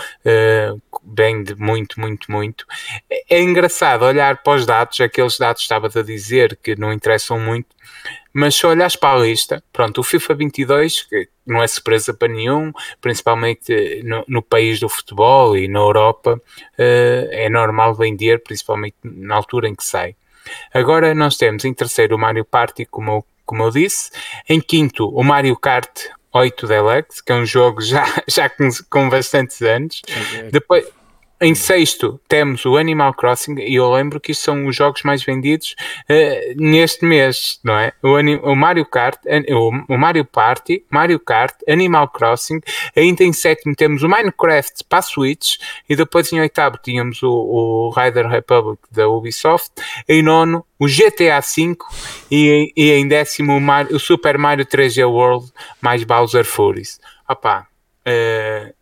Speaker 2: vende muito, muito, muito. É, é engraçado olhar para os dados, aqueles dados estava a dizer que não interessam muito mas se olhares para a lista, pronto, o FIFA 22, que não é surpresa para nenhum, principalmente no, no país do futebol e na Europa, uh, é normal vender, principalmente na altura em que sai. Agora nós temos em terceiro o Mario Party, como eu, como eu disse, em quinto o Mario Kart 8 Deluxe, que é um jogo [laughs] já, já com, com bastantes anos. Depois, em sexto temos o Animal Crossing e eu lembro que isto são os jogos mais vendidos uh, neste mês, não é? O, o Mario Kart, o, Mario Party, Mario Kart, Animal Crossing, ainda em sétimo temos o Minecraft para Switch e depois em oitavo tínhamos o, o Rider Republic da Ubisoft, em nono o GTA V e, e em décimo o, Mario, o Super Mario 3D World mais Bowser Furies. Opá, uh,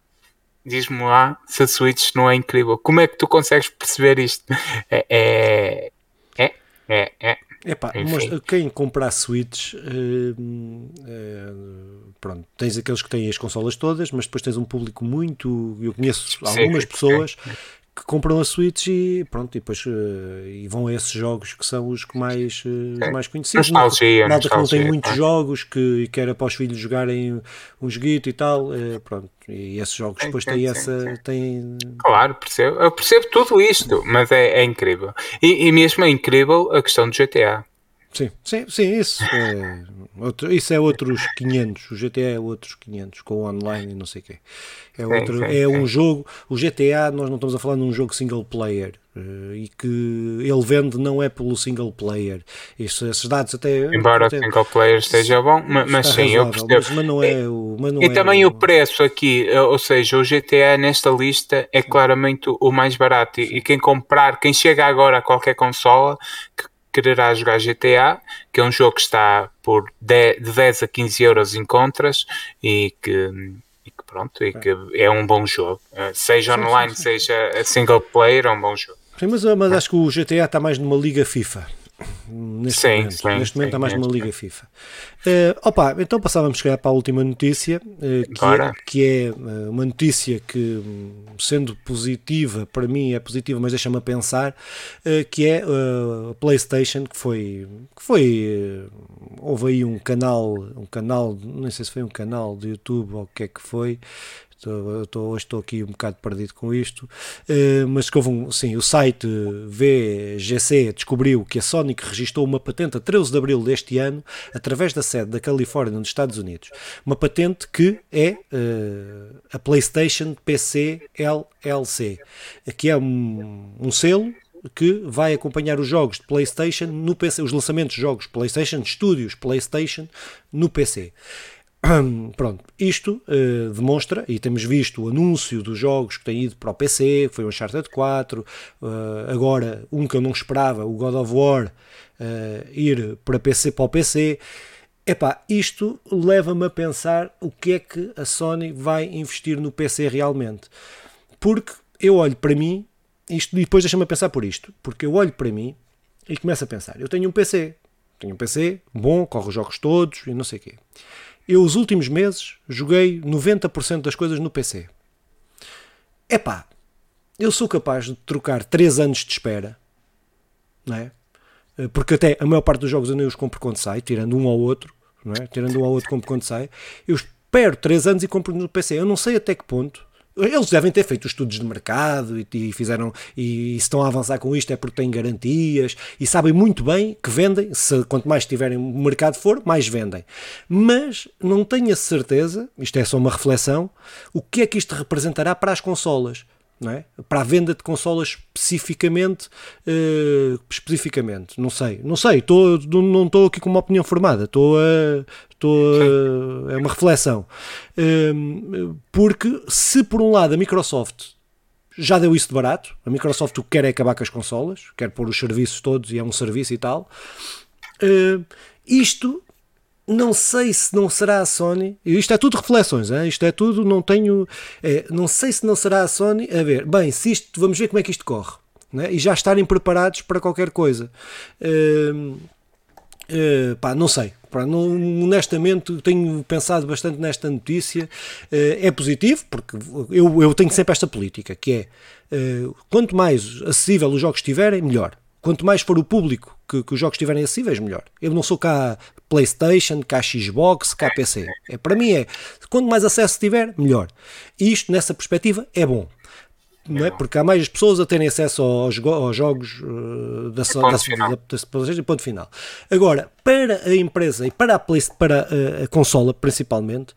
Speaker 2: diz-me lá se a Switch não é incrível. Como é que tu consegues perceber isto? É. É. É. é, é.
Speaker 1: Epá, mas quem comprar Switch, uh, uh, pronto, tens aqueles que têm as consolas todas, mas depois tens um público muito. Eu conheço algumas pessoas compram a Switch e pronto, e depois uh, e vão a esses jogos que são os que mais, uh, mais conhecidos.
Speaker 2: Nostalgia,
Speaker 1: Malta que não tem muitos jogos que quer para os filhos jogarem um joguito e tal, uh, pronto. E esses jogos depois têm essa. Têm...
Speaker 2: Claro, percebo. Eu percebo tudo isto, mas é, é incrível. E, e mesmo é incrível a questão do GTA.
Speaker 1: Sim, sim, sim, isso é, outro, isso é outros 500, o GTA é outros 500, com online e não sei o quê. É, outro, sim, sim, é um jogo, o GTA, nós não estamos a falar de um jogo single player, uh, e que ele vende não é pelo single player. Isso, esses dados até...
Speaker 2: Embora até, o single player esteja bom, mas, mas sim, eu percebo. Mas,
Speaker 1: mas, não é o... Mas não
Speaker 2: e
Speaker 1: é
Speaker 2: também o... o preço aqui, eh, ou seja, o GTA nesta lista é claramente o mais barato, e, e quem comprar, quem chega agora a qualquer consola, que quererá jogar GTA, que é um jogo que está por 10, de 10 a 15 euros em contras e que, e que pronto, e que é um bom jogo. Eh, seja online, seja single player, é um bom jogo.
Speaker 1: Sim, mas, mas acho que o GTA está mais numa liga FIFA neste sim, momento. Sim, neste momento sim, está mais numa Liga FIFA. Uh, opa, então passávamos para a última notícia, uh, que, é, que, é, uh, uma notícia que, sendo positiva, para mim é positiva, mas deixa-me a pensar, que é a PlayStation, que foi, que foi houve aí um canal, um canal, não sei se foi um canal de YouTube ou o que é que foi, Estou, estou, hoje estou aqui um bocado perdido com isto, uh, mas que houve um, sim, o site VGC descobriu que a Sonic registrou uma patente a 13 de abril deste ano, através da sede da Califórnia, nos Estados Unidos. Uma patente que é uh, a PlayStation PC LLC, que é um, um selo que vai acompanhar os jogos de PlayStation no PC, os lançamentos de jogos PlayStation, estúdios PlayStation no PC. [clears throat] Pronto, isto uh, demonstra, e temos visto o anúncio dos jogos que têm ido para o PC, foi o Uncharted 4, uh, eh, agora um que eu não esperava, o God of War, uh, ir para, PC, para o PC. Epá, isto leva-me a pensar o que é que a Sony vai investir no PC realmente. Porque eu olho para mim, isto, e depois deixa-me pensar por isto, porque eu olho para mim e começo a pensar, eu tenho um PC, tenho um PC bom, corre os jogos todos e não sei o quê. Eu, os últimos meses, joguei 90% das coisas no PC. Epá, eu sou capaz de trocar 3 anos de espera, não é? Porque até a maior parte dos jogos eu nem os compro quando sai, tirando um ou outro, não é? Tirando um ao outro compro quando sai. Eu espero 3 anos e compro no PC. Eu não sei até que ponto. Eles devem ter feito estudos de mercado e, e fizeram e, e se estão a avançar com isto é porque têm garantias e sabem muito bem que vendem, se quanto mais tiverem mercado for, mais vendem. Mas não tenho a certeza, isto é só uma reflexão, o que é que isto representará para as consolas é? para a venda de consolas especificamente, uh, especificamente, não sei, não sei, não estou aqui com uma opinião formada, estou a, a, é uma reflexão, uh, porque se por um lado a Microsoft já deu isso de barato, a Microsoft o que quer é acabar com as consolas, quer pôr os serviços todos e é um serviço e tal, uh, isto não sei se não será a Sony. Isto é tudo reflexões, hein? isto é tudo, não tenho. É, não sei se não será a Sony. A ver, bem, se isto, vamos ver como é que isto corre. Né? E já estarem preparados para qualquer coisa. Uh, uh, pá, não sei. Pá, não, honestamente, tenho pensado bastante nesta notícia. Uh, é positivo, porque eu, eu tenho sempre esta política, que é quanto mais acessível os jogos estiverem, melhor. Quanto mais for o público que, que, os jogos estiverem acessíveis, melhor. Eu não sou cá PlayStation, cá Xbox, cá PC. É, para mim é, quanto mais acesso tiver, melhor. E isto, nessa perspectiva, é bom. Não é? Porque há mais pessoas a terem acesso aos, aos jogos uh, da, da, da, da PlayStation, ponto final. Agora, para a empresa e para a, Play, para a, a consola, principalmente,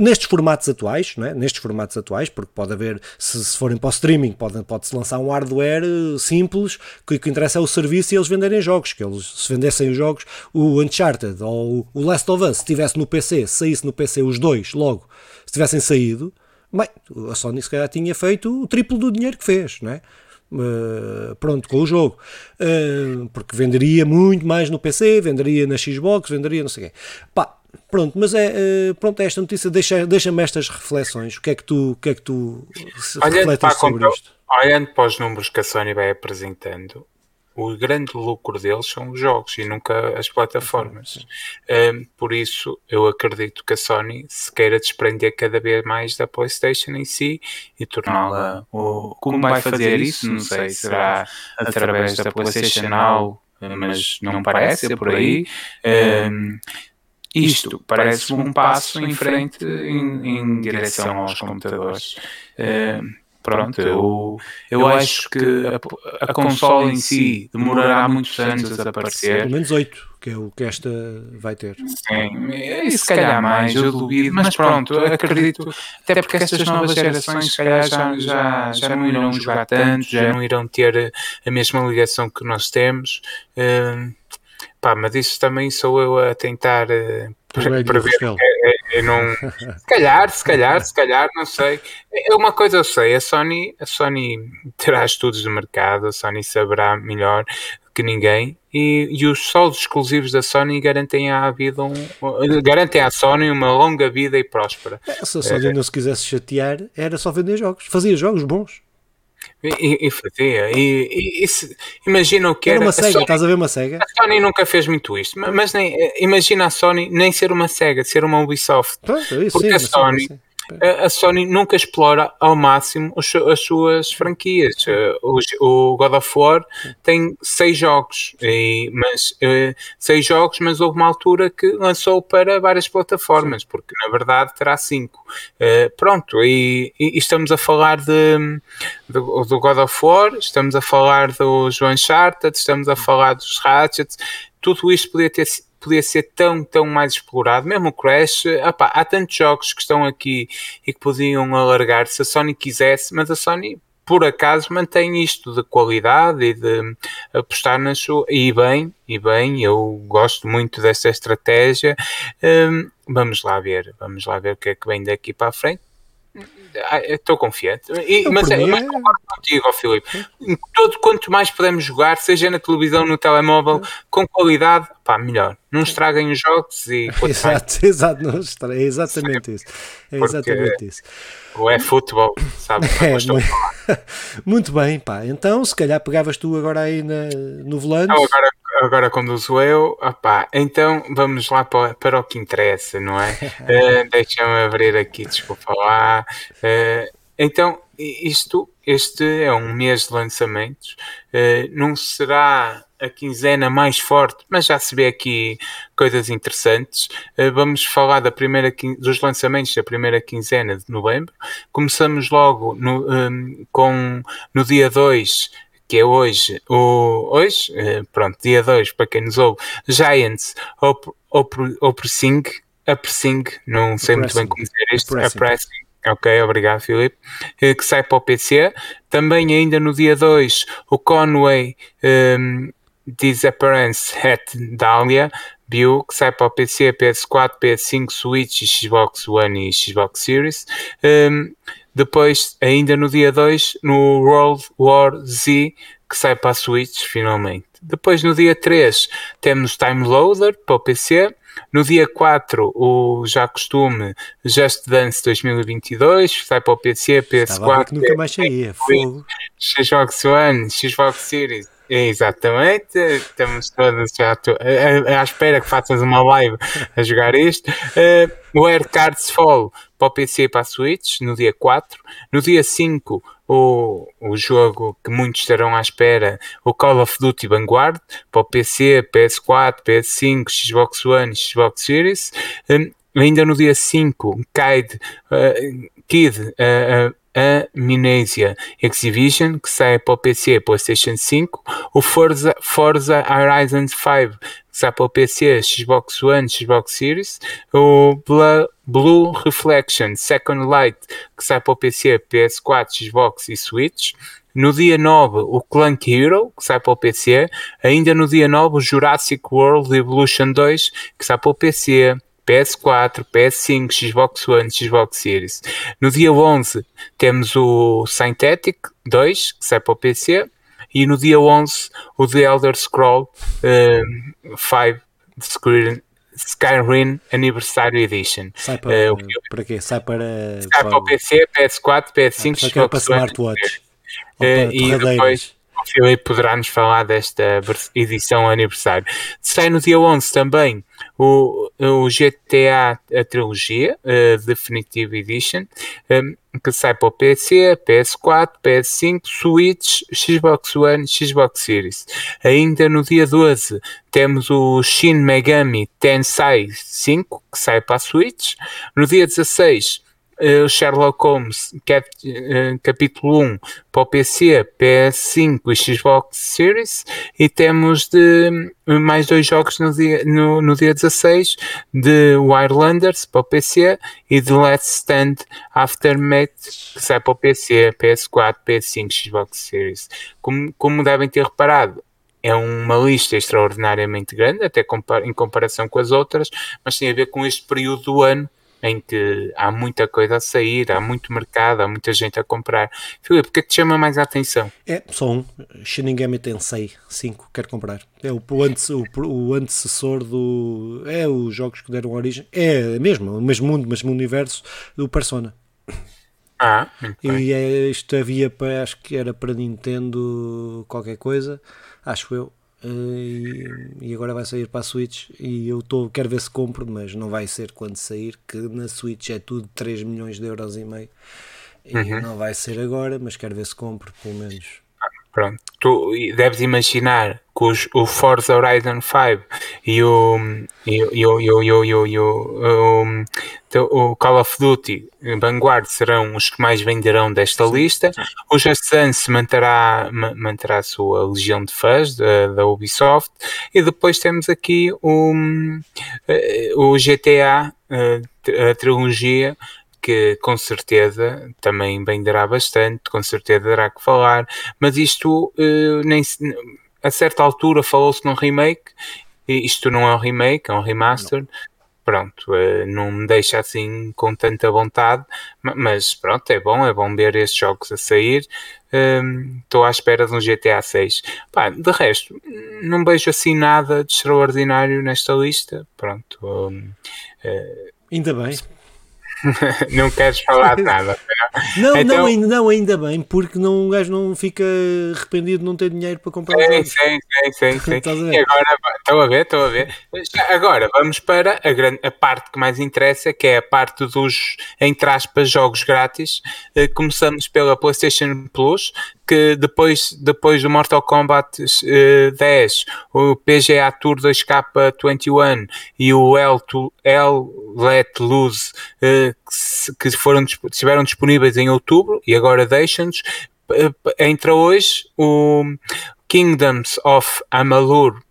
Speaker 1: nestes formatos atuais, é? nestes formatos atuais, porque pode haver, se, se forem para o streaming, pode-se pode lançar um hardware eh, simples, que o que interessa é o serviço e eles venderem jogos, que eles se vendessem os jogos, o Uncharted ou o Last of Us, se estivesse no PC, saísse no PC os dois logo, se tivessem saído, bem, a Sony se calhar tinha feito o triplo do dinheiro que fez, não é? Uh, pronto, com o jogo, uh, porque venderia muito mais no PC, venderia na Xbox, venderia não sei o quê. Pá, Pronto, mas é, eh, pronto, esta notícia deixa-me deixa estas reflexões. O que é que tu, o que é que tu refletes sobre isto?
Speaker 2: Olhando para os números que a Sony vai apresentando, o grande lucro deles são os jogos e nunca as plataformas. Um, por isso, eu acredito que a Sony se queira desprender cada vez mais da PlayStation em si e torná-la. Como vai fazer isso? Não sei. Será através da PlayStation Now, mas não parece, é por aí. Um, isto parece um passo em frente em, em direção aos computadores. Uh, pronto, eu, eu acho que a, a consola em si demorará muitos anos a aparecer.
Speaker 1: Pelo menos oito, que é o que esta vai ter.
Speaker 2: Sim, e se calhar mais, eu duvido, mas pronto, acredito, até porque estas novas gerações se calhar já, já, já não irão jogar tanto, já não irão ter a mesma ligação que nós temos. Uh, Pá, mas isso também sou eu a tentar uh, para, para ver. É, é, não, [laughs] se calhar, se calhar, se calhar, não sei. É uma coisa eu sei, a Sony, a Sony terá estudos de mercado, a Sony saberá melhor que ninguém e, e os solos exclusivos da Sony garantem à vida um, garantem à Sony uma longa vida e próspera.
Speaker 1: É, se a Sony é, não se quisesse chatear, era só vender jogos, fazia jogos bons.
Speaker 2: E, e fazia. E, e, se, imagina o que
Speaker 1: era. Era uma SEGA, Sony, estás a ver uma SEGA?
Speaker 2: A Sony nunca fez muito isto, mas nem, imagina a Sony nem ser uma SEGA, ser uma Ubisoft. Isso, Porque sim, a Sony. Sim a Sony nunca explora ao máximo as suas franquias. Eh, o God of War tem seis jogos, e, mas eh, seis jogos, mas houve uma altura que lançou para várias plataformas, porque na verdade terá cinco. Eh, pronto, e, e estamos a falar de, do, do God of War, estamos a falar dos Uncharted, estamos a falar dos Ratchet, tudo isto podia ter podia ser tão, tão mais explorado. Mesmo o Crash, opa, há tantos jogos que estão aqui e que podiam alargar se a Sony quisesse, mas a Sony por acaso mantém isto de qualidade e de apostar na sua e bem, e bem, eu gosto muito desta estratégia. Um, vamos lá ver, vamos lá ver o que é que vem daqui para a frente. Ah, estou confiante. E, mas, é, mas concordo contigo, Filipe. Todo, quanto mais podemos jogar, seja na televisão, no telemóvel, com qualidade, pá, melhor. Não estraguem os jogos e. [laughs]
Speaker 1: Exato, exato, não estra... é exatamente isso. É exatamente isso.
Speaker 2: Ou é futebol, sabe? [laughs]
Speaker 1: É, muito... [laughs] muito bem, pá. Então, se calhar pegavas tu agora aí na, no volante. Não,
Speaker 2: agora, agora conduzo eu. Opá, então vamos lá para, para o que interessa, não é? uh, Deixa-me abrir aqui, desculpa lá. Uh, então, isto, este é um mês de lançamentos. Uh, não será a quinzena mais forte, mas já se vê aqui coisas interessantes. Uh, vamos falar da primeira, dos lançamentos da primeira quinzena de novembro. Começamos logo no, um, ehm, com, no dia 2 que é hoje, o, hoje, pronto, dia 2, para quem nos ouve, Giants Opressing, Pressing, não sei muito bem como dizer isto, Pressing. Ok, obrigado, Filipe. Eh, que sai para o PC. Também, ainda no dia 2, o Conway um, ehm, Disappearance at Dahlia View, que sai para o PC, PS4, PS5, Switch, Xbox One e Xbox Series. Um, ehm, depois, ainda no dia 2, no World War Z, que sai para a Switch, finalmente. Depois, no dia 3, temos Time Loader para o PC. No dia 4, o já costume Just Dance 2022, sai para o PC, PS4.
Speaker 1: Que nunca mais saía, fogo.
Speaker 2: Xbox One, Xbox Series. Exatamente, estamos todos já à espera que faças uma live a jogar isto. Uh, o Air Cards Fall para o PC e para a Switch no dia 4. No dia 5, o, o jogo que muitos estarão à espera, o Call of Duty Vanguard para o PC, PS4, PS5, Xbox One, Xbox Series. Um, ainda no dia 5, Kid, uh, Kid uh, Amnesia Exhibition, que sai para o PC e PlayStation 5, o Forza, Forza Horizon 5, que sai para o PC, Xbox One, Xbox Series, o Blue, Blue Reflection Second Light, que sai para o PC, PS4, Xbox e Switch, no dia 9, o Clank Hero, que sai para o PC. Ainda no dia 9, o Jurassic World Evolution 2, que sai para o PC, PS4, PS5, Xbox One, Xbox Series. No dia 11 temos o Synthetic 2, que sai para o PC, e no dia 11 o The Elder Scroll uh, 5 Skyrim, Skyrim Anniversary Edition.
Speaker 1: Sai para, uh, para quê? Sai para,
Speaker 2: sai para, para o PC, PS4, PS5, ah, Xbox
Speaker 1: para Smartwatch.
Speaker 2: Uh, e depois o Filipe poderá nos falar desta edição aniversário. Sai no dia 11 também o, o GTA a trilogia uh, Definitive Edition um, que sai para o PC, PS4, PS5, Switch, Xbox One, Xbox Series. Ainda no dia 12 temos o Shin Megami Tensei 5 que sai para a Switch. No dia 16 uh, Sherlock Holmes cap, uh, capítulo 1 para o PC, PS5 e Xbox Series e temos de mais dois jogos no dia, no, no dia 16 de Wildlanders para o PC e de Let's Stand Aftermath que sai para o PC, PS4, PS5 Xbox Series. Como, como devem ter reparado, é uma lista extraordinariamente grande, até em comparação com as outras, mas tem a ver com este período do ano em que há muita coisa a sair, há muito mercado, há muita gente a comprar. Filipe, o que é que te chama mais a atenção?
Speaker 1: É, só um, Shinigami Tensei 5, quero comprar. É o, antes, o, o antecessor do... é os jogos que deram origem, é mesmo, o mesmo mundo, o mesmo universo do Persona.
Speaker 2: Ah,
Speaker 1: e é, isto havia para, acho que era para Nintendo qualquer coisa, acho eu. E, e, agora vai sair para a Switch e eu tô, quero ver se compro, mas não vai ser quando sair, que na Switch é tudo 3 milhões de euros e meio e uhum. não vai ser agora, mas quero ver se compro pelo menos
Speaker 2: Pronto, tu deves imaginar que os, o Forza Horizon 5 e o, e, o, e, o, e, o, e, o, e o, o, Call of Duty Vanguard serão os que mais venderão desta lista. O Just Dance manterá, manterá a sua legião de fãs da, da Ubisoft. E depois temos aqui o, eh, o GTA, eh, a trilogia que com certeza também venderá bastante, com certeza terá que falar, mas isto uh, nem a certa altura falou-se num remake, isto não é um remake, é um remaster. pronto, uh, não me deixa assim com tanta vontade, mas pronto, é bom, é bom ver estes jogos a sair. Estou um, à espera de um GTA 6. Pá, de resto, não vejo assim nada de extraordinário nesta lista. Pronto. Um,
Speaker 1: uh, Ainda bem. [laughs]
Speaker 2: não queres falar de nada.
Speaker 1: Não, então, não, ainda, não, ainda bem, porque não, um gajo não fica arrependido de não ter dinheiro para comprar sim.
Speaker 2: Sim, sim, sim. sim. [laughs] e agora, estou a ver, estou a ver. Agora, vamos para a, grande, a parte que mais interessa, que é a parte dos, entre aspas, jogos grátis. Eh, começamos pela PlayStation Plus, que depois, depois do Mortal Kombat uh, 10, o PGA Tour 2K21 e o L, Let Loose uh, que, foram, estiveram disponíveis em outubro e agora deixam-nos. Entra hoje o Kingdoms of Amalur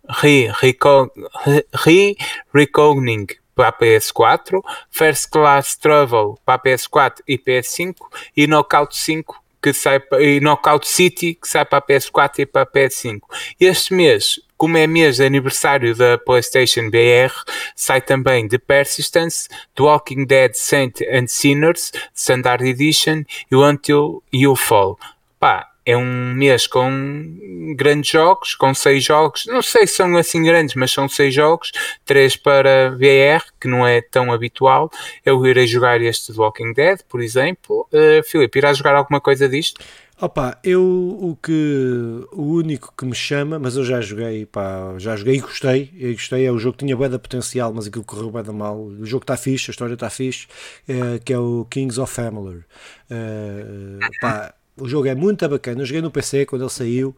Speaker 2: Re-Recogning para a PS4, First Class Travel para a PS4 e PS5 e Knockout 5 que sai e Knockout City que sai para a PS4 e para a PS5. Este mês, como é mês de aniversário da PlayStation BR, sai também The Persistence, The Walking Dead Saint and Sinners, Standard Edition e Until You Fall. Pá, é um mês com grandes jogos, com seis jogos, não sei se são assim grandes, mas são seis jogos, três para VR, que não é tão habitual. Eu irei jogar este The Walking Dead, por exemplo. Uh, Filipe, irás jogar alguma coisa disto?
Speaker 1: Opa, eu o que o único que me chama, mas eu já joguei, pá, já joguei e gostei, e gostei, é o jogo que tinha da potencial, mas aquilo correu da mal. O jogo está fixe, a história está fixe, é, que é o Kings of Family. É, pá, o jogo é muito bacana. Eu joguei no PC quando ele saiu.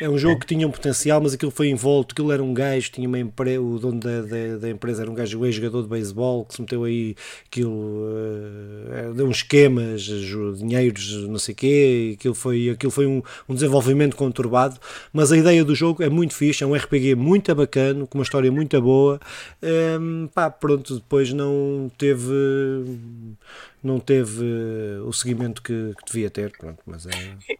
Speaker 1: É um jogo que tinha um potencial, mas aquilo foi envolto. Aquilo era um gajo, tinha uma empresa, o dono da, da, da, empresa era um gajo ex-jogador de beisebol que se meteu aí aquilo, uh, deu uns esquemas, dinheiros, não sei o quê. Aquilo foi, aquilo foi um, um, desenvolvimento conturbado. Mas a ideia do jogo é muito fixe. É um RPG muito bacana, com uma história muito boa. Um, ehm, pá, pronto, depois não teve não teve eh, o seguimento que, que, devia ter. Pronto, mas é...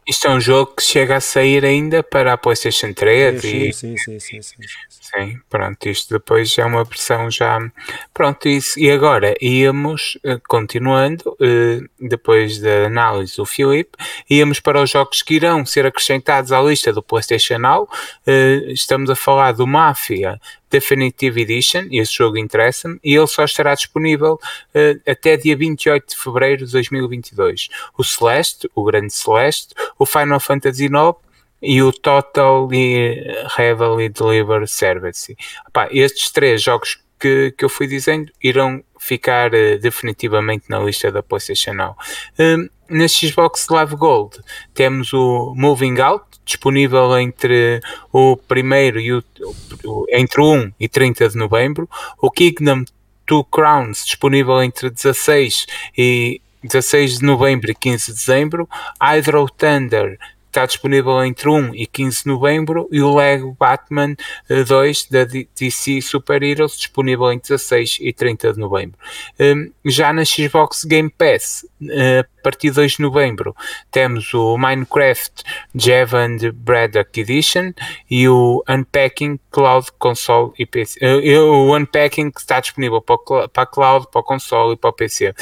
Speaker 2: Isto é um jogo que chega a sair ainda para a PlayStation 3
Speaker 1: sim, e... sim, sim, sim, sim,
Speaker 2: sim, pronto, isto depois é uma versão já. Pronto, isso. E agora íamos, eh, continuando, eh, depois da análise do Filipe, íamos para os jogos que irão ser acrescentados à lista do PlayStation Now. Estamos a falar do Mafia Definitive Edition, esse jogo interessa-me, e ele só estará disponível uh, até dia 28 de fevereiro de 2022. O Celeste, o grande Celeste, o Final Fantasy IX e o Total Heavily Deliver Service. Epá, estes três jogos que, que eu fui dizendo irão ficar uh, definitivamente na lista da PlayStation Now. Um, na Xbox Live Gold temos o Moving Out, disponível entre o primeiro e o, o, entre 1 e 30 de novembro. O Kingdom Two Crowns, disponível entre 16 e 16 de novembro e 15 de dezembro. Hydro Thunder, está disponível entre 1 e 15 de novembro e o Lego Batman 2 eh, da DC Super Heroes disponível em 16 e 30 de novembro. Um, já na Xbox Game Pass, uh, a partir de 2 de novembro, temos o Minecraft Jevan Braddock Edition e o Unpacking Cloud Console e PC. Uh, o Unpacking está disponível para, para a Cloud, para o console e para o PC.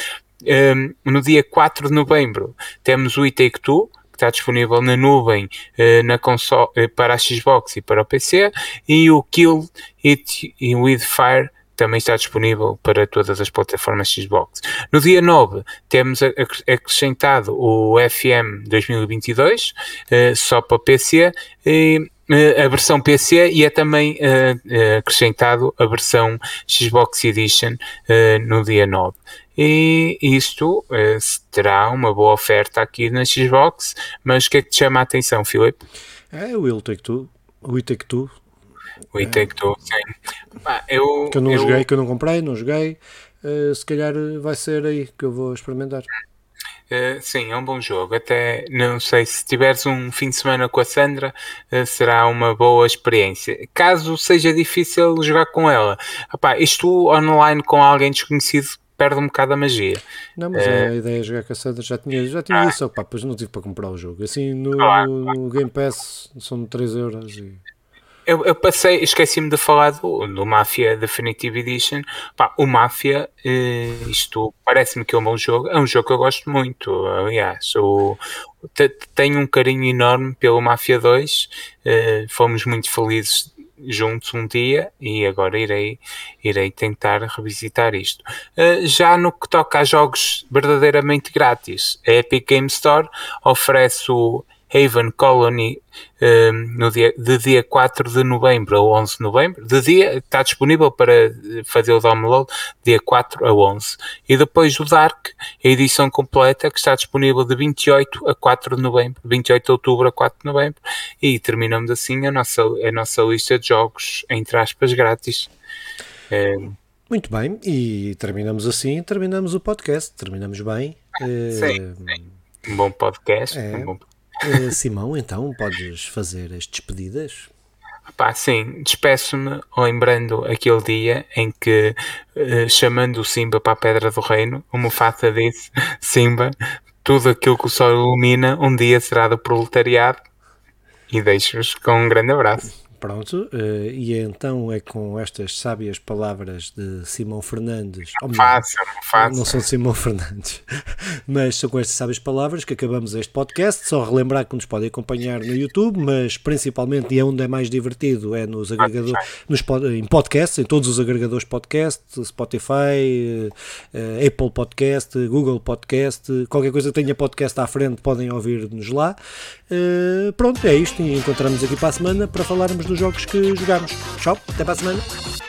Speaker 2: Um, no dia 4 de novembro temos o It Take Two que está disponível na nuvem uh, na console, uh, para a Xbox e para o PC, e o Kill It with Fire também está disponível para todas as plataformas Xbox. No dia 9 temos acrescentado o FM 2022, uh, só para PC, e a versão PC e é também uh, acrescentado a versão Xbox Edition uh, no dia 9. E isto uh, terá uma boa oferta aqui na Xbox, mas o que é que te chama a atenção, Filipe?
Speaker 1: É o Will Take Two. O Will Take Two.
Speaker 2: O Will Take Two, sim.
Speaker 1: eu, que eu não eu... joguei, que eu não comprei, não joguei. se calhar vai ser aí que eu vou experimentar.
Speaker 2: Uh, sim, é um bom jogo. Até não sei se tiveres um fim de semana com a Sandra, uh, será uma boa experiência. Caso seja difícil jogar com ela, opá, isto online com alguém desconhecido perde um bocado a magia.
Speaker 1: Não, mas uh, a ideia é jogar com a Sandra já tinha, já tinha ah, isso, depois não tive para comprar o jogo. Assim no, claro, no Game Pass são 3 euros e
Speaker 2: eu, eu passei, esqueci-me de falar do, do Mafia Definitive Edition. Pá, o Mafia, eh, isto parece-me que é um bom jogo. É um jogo que eu gosto muito, aliás. O, tenho um carinho enorme pelo Mafia 2. Eh, fomos muito felizes juntos um dia e agora irei, irei tentar revisitar isto. Uh, já no que toca a jogos verdadeiramente grátis, a Epic Game Store oferece o Haven Colony um, no dia, de dia 4 de novembro a 11 de novembro. De dia está disponível para fazer o download dia 4 a 11. E depois o Dark, a edição completa, que está disponível de 28 a 4 de novembro, 28 de outubro a 4 de novembro. E terminamos assim a nossa, a nossa lista de jogos, entre aspas, grátis.
Speaker 1: Um, muito bem, e terminamos assim, terminamos o podcast, terminamos bem.
Speaker 2: Sim, sim. Um bom podcast. É, um bom
Speaker 1: Uh, Simão, então podes fazer as despedidas?
Speaker 2: Pá, sim, despeço-me lembrando aquele dia em que, uh, chamando o Simba para a Pedra do Reino, o Mufasa disse: Simba, tudo aquilo que o sol ilumina um dia será do proletariado. E deixo-vos com um grande abraço.
Speaker 1: Pronto, uh, e então é com estas sábias palavras de Simão Fernandes.
Speaker 2: Oh, faça, faça.
Speaker 1: Não são de Simão Fernandes, [laughs] mas são com estas sábias palavras que acabamos este podcast. Só relembrar que nos podem acompanhar no YouTube, mas principalmente e é onde é mais divertido é nos agregadores, nos, em podcasts, em todos os agregadores podcast, Spotify, uh, Apple Podcast, Google Podcast, qualquer coisa que tenha podcast à frente podem ouvir-nos lá. Uh, pronto, é isto e encontramos aqui para a semana para falarmos jogos que jogamos. Tchau, até para a semana.